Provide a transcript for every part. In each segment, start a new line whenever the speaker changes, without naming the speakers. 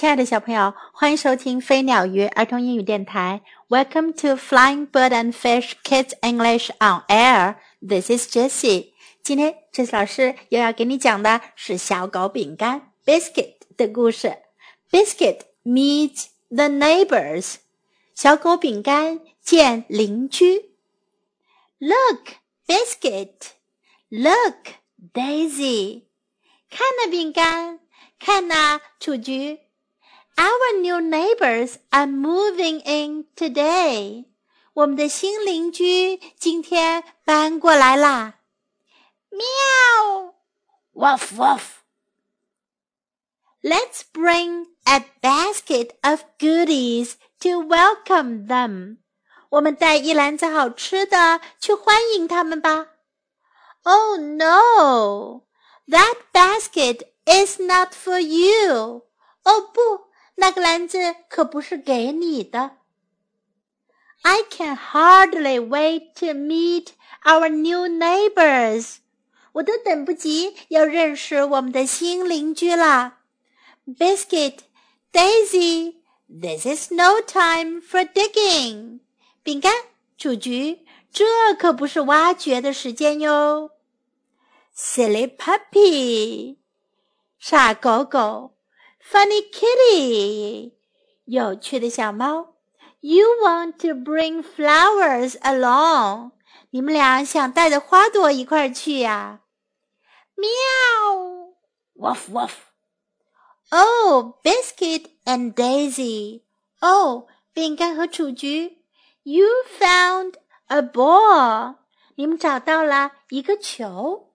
亲爱的小朋友，欢迎收听飞鸟鱼儿童英语电台。Welcome to Flying Bird and Fish Kids English on Air. This is Jessie. 今天 Jessie 老师又要给你讲的是小狗饼干 Biscuit 的故事。Biscuit meets the neighbors. 小狗饼干见邻居。Look, Biscuit. Look, Daisy. 看那饼干，看那雏菊。Our new neighbors are moving in today. 我们的新邻居今天搬过来啦。喵，woof woof. Let's bring a basket of goodies to welcome them. 我们带一篮子好吃的去欢迎他们吧。Oh no, that basket is not for you. 哦不。 那个篮子可不是给你的。I can hardly wait to meet our new neighbors。我都等不及要认识我们的新邻居了。Biscuit, Daisy, this is no time for digging。饼干、雏菊，这可不是挖掘的时间哟。Silly puppy，傻狗狗。Funny kitty，有趣的小猫。You want to bring flowers along？你们俩想带着花朵一块儿去呀？喵，woof woof。Oh, biscuit and Daisy. Oh，饼干和雏菊。You found a ball. 你们找到了一个球。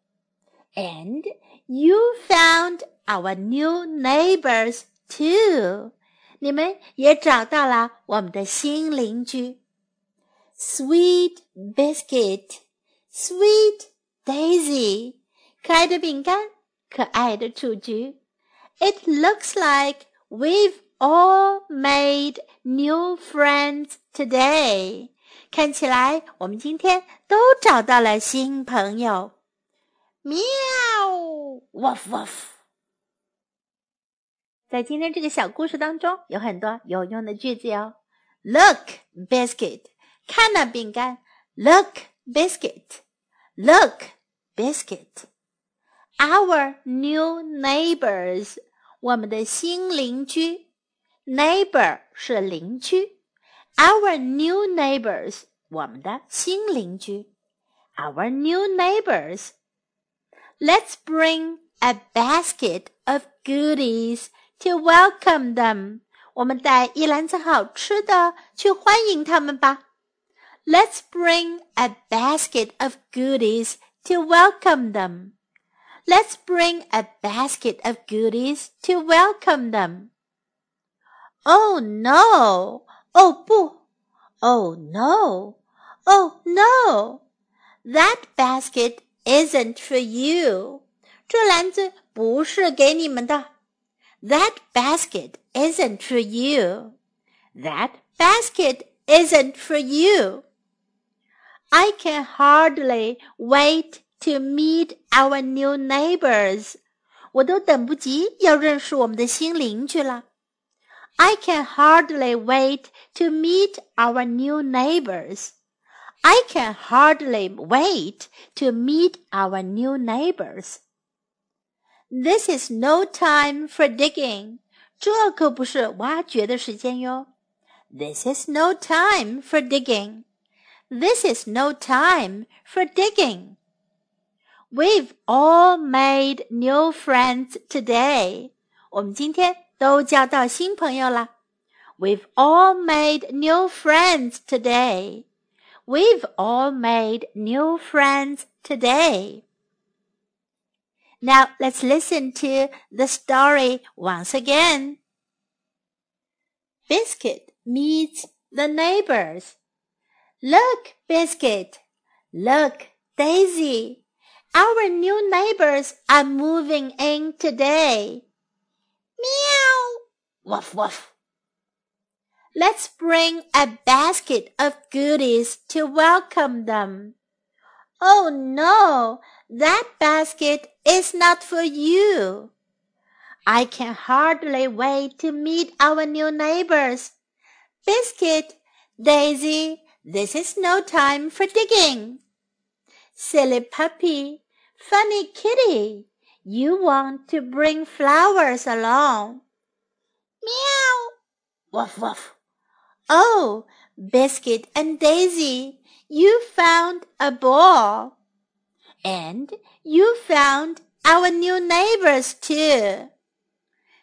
And you found our new neighbors too. 你们也找到了我们的新邻居。Sweet biscuit, sweet Daisy，可爱的饼干，可爱的雏菊。It looks like we've all made new friends today。看起来我们今天都找到了新朋友。喵，woof woof。 在今天这个小故事当中，有很多有用的句子哟。Look, biscuit，看那饼干。Look, biscuit，Look, biscuit。Our new neighbors，我们的新邻居。Neighbor 是邻居。Our new neighbors，我们的新邻居。Our new neighbors。Let's bring a basket of goodies to welcome them. 我们带一篮子好吃的去欢迎他们吧。Let's bring a basket of goodies to welcome them. Let's bring a basket of goodies to welcome them. Oh no! Oh 不! Oh no! Oh no! That basket isn't for you. 这篮子不是给你们的。 that basket isn't for you. That basket isn't for you. I can hardly wait to meet our new neighbors. 我都等不及要认识我们的新邻居了。I can hardly wait to meet our new neighbors. I can hardly wait to meet our new neighbors. This is no time for digging. 这可不是挖掘的时间哟。This is no time for digging. This is no time for digging. We've all made new friends today. 我们今天都交到新朋友了。We've all made new friends today. We've all made new friends today. Now let's listen to the story once again. Biscuit meets the neighbors. Look, Biscuit. Look, Daisy. Our new neighbors are moving in today. Meow. Woof woof. Let's bring a basket of goodies to welcome them. Oh no, that basket is not for you. I can hardly wait to meet our new neighbors. Biscuit, Daisy, this is no time for digging. Silly puppy, funny kitty, you want to bring flowers along. Meow. Woof woof. Oh, Biscuit and Daisy, you found a ball. And you found our new neighbors too.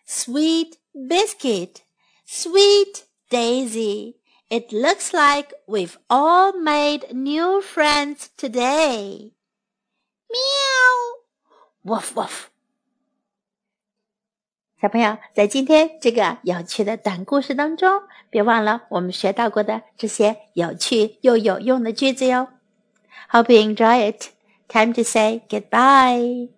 Sweet Biscuit, sweet Daisy, it looks like we've all made new friends today. Meow. Woof woof. 小朋友，在今天这个有趣的短故事当中，别忘了我们学到过的这些有趣又有用的句子哟。Hope you enjoy it. Time to say goodbye.